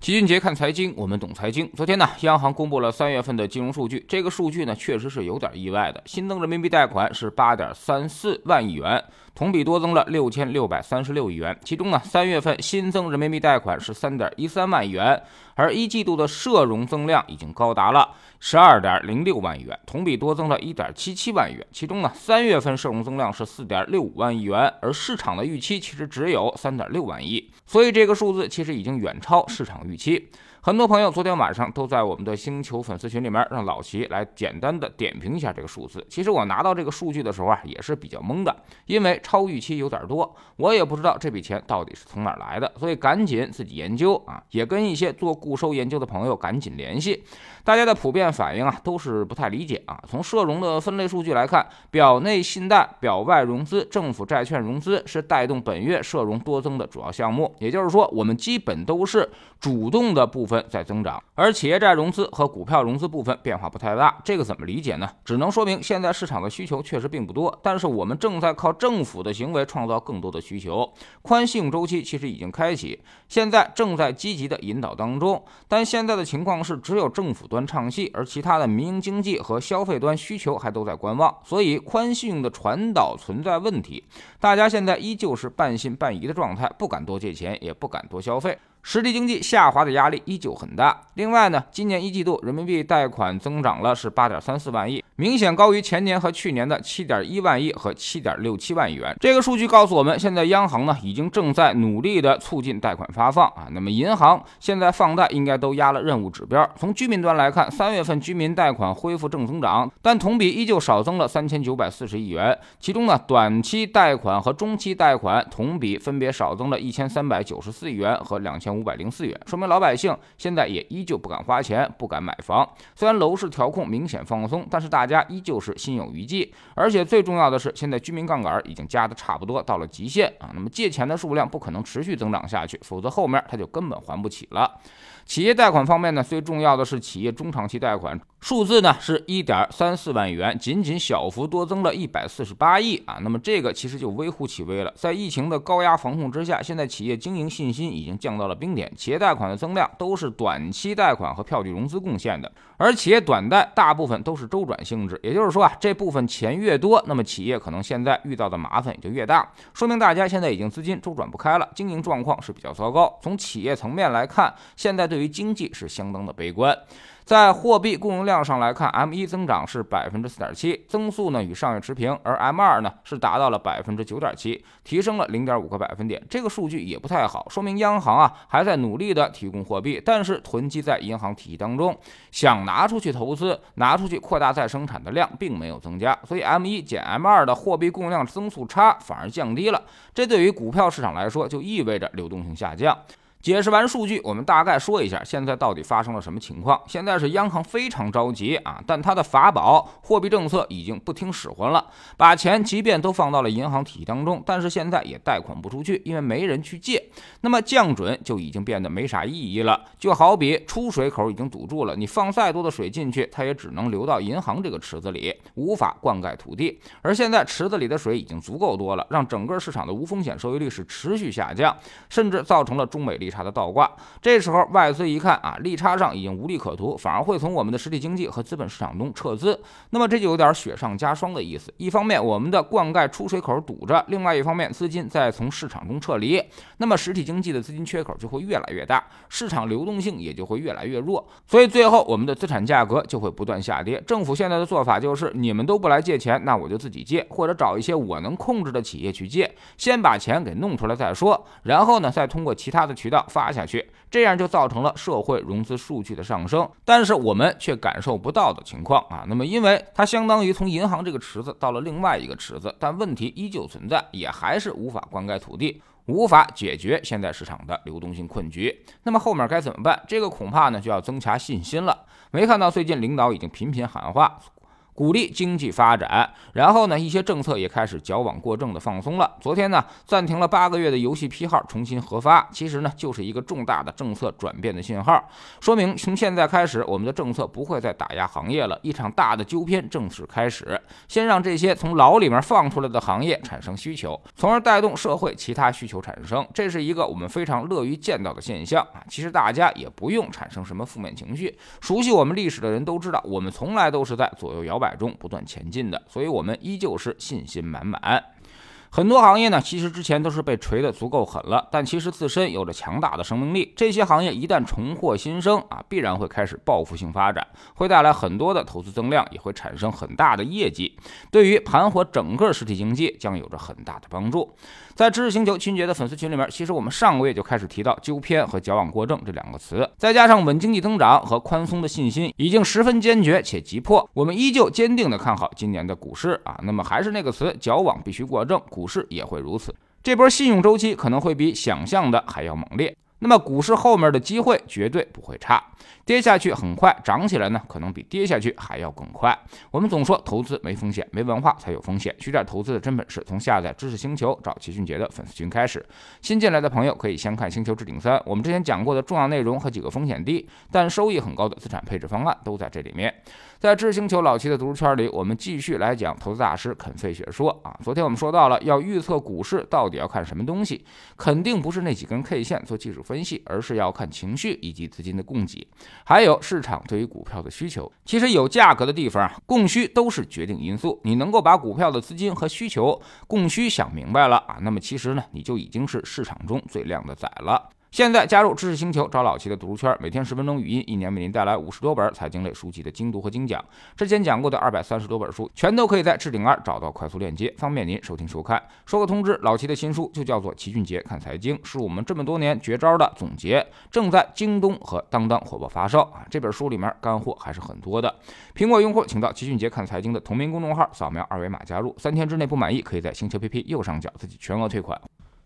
齐俊杰看财经，我们懂财经。昨天呢，央行公布了三月份的金融数据，这个数据呢，确实是有点意外的。新增人民币贷款是八点三四万亿元，同比多增了六千六百三十六亿元。其中呢，三月份新增人民币贷款是三点一三万亿元，而一季度的社融增量已经高达了十二点零六万亿元，同比多增了一点七七万亿元。其中呢，三月份社融增量是四点六五万亿元，而市场的预期其实只有三点六万亿，所以这个数字其实已经远超市场。预期，很多朋友昨天晚上都在我们的星球粉丝群里面让老齐来简单的点评一下这个数字。其实我拿到这个数据的时候啊，也是比较懵的，因为超预期有点多，我也不知道这笔钱到底是从哪来的，所以赶紧自己研究啊，也跟一些做固收研究的朋友赶紧联系。大家的普遍反应啊，都是不太理解啊。从社融的分类数据来看，表内信贷、表外融资、政府债券融资是带动本月社融多增的主要项目。也就是说，我们基本都是主动的部分 分在增长，而企业债融资和股票融资部分变化不太大。这个怎么理解呢？只能说明现在市场的需求确实并不多，但是我们正在靠政府的行为创造更多的需求。宽信用周期其实已经开启，现在正在积极的引导当中。但现在的情况是，只有政府。端唱戏，而其他的民营经济和消费端需求还都在观望，所以宽信用的传导存在问题。大家现在依旧是半信半疑的状态，不敢多借钱，也不敢多消费。实体经济下滑的压力依旧很大。另外呢，今年一季度人民币贷款增长了是八点三四万亿，明显高于前年和去年的七点一万亿和七点六七万亿元。这个数据告诉我们，现在央行呢已经正在努力的促进贷款发放啊。那么银行现在放贷应该都压了任务指标。从居民端来看，三月份居民贷款恢复正增长，但同比依旧少增了三千九百四十亿元。其中呢，短期贷款和中期贷款同比分别少增了一千三百九十四亿元和两千。五百零四元，说明老百姓现在也依旧不敢花钱，不敢买房。虽然楼市调控明显放松，但是大家依旧是心有余悸。而且最重要的是，现在居民杠杆已经加的差不多到了极限啊。那么借钱的数量不可能持续增长下去，否则后面他就根本还不起了。企业贷款方面呢，最重要的是企业中长期贷款数字呢是一点三四万元，仅仅小幅多增了一百四十八亿啊。那么这个其实就微乎其微了。在疫情的高压防控之下，现在企业经营信心已经降到了冰点，企业贷款的增量都是短期贷款和票据融资贡献的，而企业短贷大部分都是周转性质，也就是说啊，这部分钱越多，那么企业可能现在遇到的麻烦也就越大，说明大家现在已经资金周转不开了，经营状况是比较糟糕。从企业层面来看，现在对对于经济是相当的悲观。在货币供应量上来看，M 一增长是百分之四点七，增速呢与上月持平，而 M 二呢是达到了百分之九点七，提升了零点五个百分点。这个数据也不太好，说明央行啊还在努力的提供货币，但是囤积在银行体系当中，想拿出去投资、拿出去扩大再生产的量并没有增加，所以 M 一减 M 二的货币供应量增速差反而降低了。这对于股票市场来说，就意味着流动性下降。解释完数据，我们大概说一下现在到底发生了什么情况。现在是央行非常着急啊，但它的法宝货币政策已经不听使唤了，把钱即便都放到了银行体系当中，但是现在也贷款不出去，因为没人去借。那么降准就已经变得没啥意义了，就好比出水口已经堵住了，你放再多的水进去，它也只能流到银行这个池子里，无法灌溉土地。而现在池子里的水已经足够多了，让整个市场的无风险收益率是持续下降，甚至造成了中美利利。差的倒挂，这时候外资一看啊，利差上已经无利可图，反而会从我们的实体经济和资本市场中撤资。那么这就有点雪上加霜的意思。一方面我们的灌溉出水口堵着，另外一方面资金在从市场中撤离，那么实体经济的资金缺口就会越来越大，市场流动性也就会越来越弱。所以最后我们的资产价格就会不断下跌。政府现在的做法就是，你们都不来借钱，那我就自己借，或者找一些我能控制的企业去借，先把钱给弄出来再说，然后呢再通过其他的渠道。发下去，这样就造成了社会融资数据的上升，但是我们却感受不到的情况啊。那么，因为它相当于从银行这个池子到了另外一个池子，但问题依旧存在，也还是无法灌溉土地，无法解决现在市场的流动性困局。那么后面该怎么办？这个恐怕呢就要增强信心了。没看到最近领导已经频频喊话。鼓励经济发展，然后呢，一些政策也开始矫枉过正的放松了。昨天呢，暂停了八个月的游戏批号重新核发，其实呢，就是一个重大的政策转变的信号，说明从现在开始，我们的政策不会再打压行业了，一场大的纠偏正式开始。先让这些从牢里面放出来的行业产生需求，从而带动社会其他需求产生，这是一个我们非常乐于见到的现象啊。其实大家也不用产生什么负面情绪，熟悉我们历史的人都知道，我们从来都是在左右摇摆。中不断前进的，所以我们依旧是信心满满。很多行业呢，其实之前都是被锤得足够狠了，但其实自身有着强大的生命力。这些行业一旦重获新生啊，必然会开始报复性发展，会带来很多的投资增量，也会产生很大的业绩，对于盘活整个实体经济将有着很大的帮助。在知识星球秦杰的粉丝群里面，其实我们上个月就开始提到纠偏和矫枉过正这两个词，再加上稳经济增长和宽松的信心，已经十分坚决且急迫。我们依旧坚定的看好今年的股市啊。那么还是那个词，矫枉必须过正。股市也会如此，这波信用周期可能会比想象的还要猛烈。那么股市后面的机会绝对不会差，跌下去很快，涨起来呢可能比跌下去还要更快。我们总说投资没风险，没文化才有风险。学点投资的真本事，从下载知识星球找齐俊杰的粉丝群开始。新进来的朋友可以先看《星球置顶三》，我们之前讲过的重要内容和几个风险低但收益很高的资产配置方案都在这里面。在知识星球老齐的读书圈里，我们继续来讲投资大师肯费雪说啊。昨天我们说到了要预测股市到底要看什么东西，肯定不是那几根 K 线做技术。分析，而是要看情绪以及资金的供给，还有市场对于股票的需求。其实有价格的地方啊，供需都是决定因素。你能够把股票的资金和需求、供需想明白了啊，那么其实呢，你就已经是市场中最靓的仔了。现在加入知识星球，找老齐的读书圈，每天十分钟语音，一年为您带来五十多本财经类书籍的精读和精讲。之前讲过的二百三十多本书，全都可以在置顶二找到快速链接，方便您收听收看。说个通知，老齐的新书就叫做《齐俊杰看财经》，是我们这么多年绝招的总结，正在京东和当当火爆发售啊！这本书里面干货还是很多的。苹果用户请到齐俊杰看财经的同名公众号，扫描二维码加入，三天之内不满意，可以在星球 APP 右上角自己全额退款。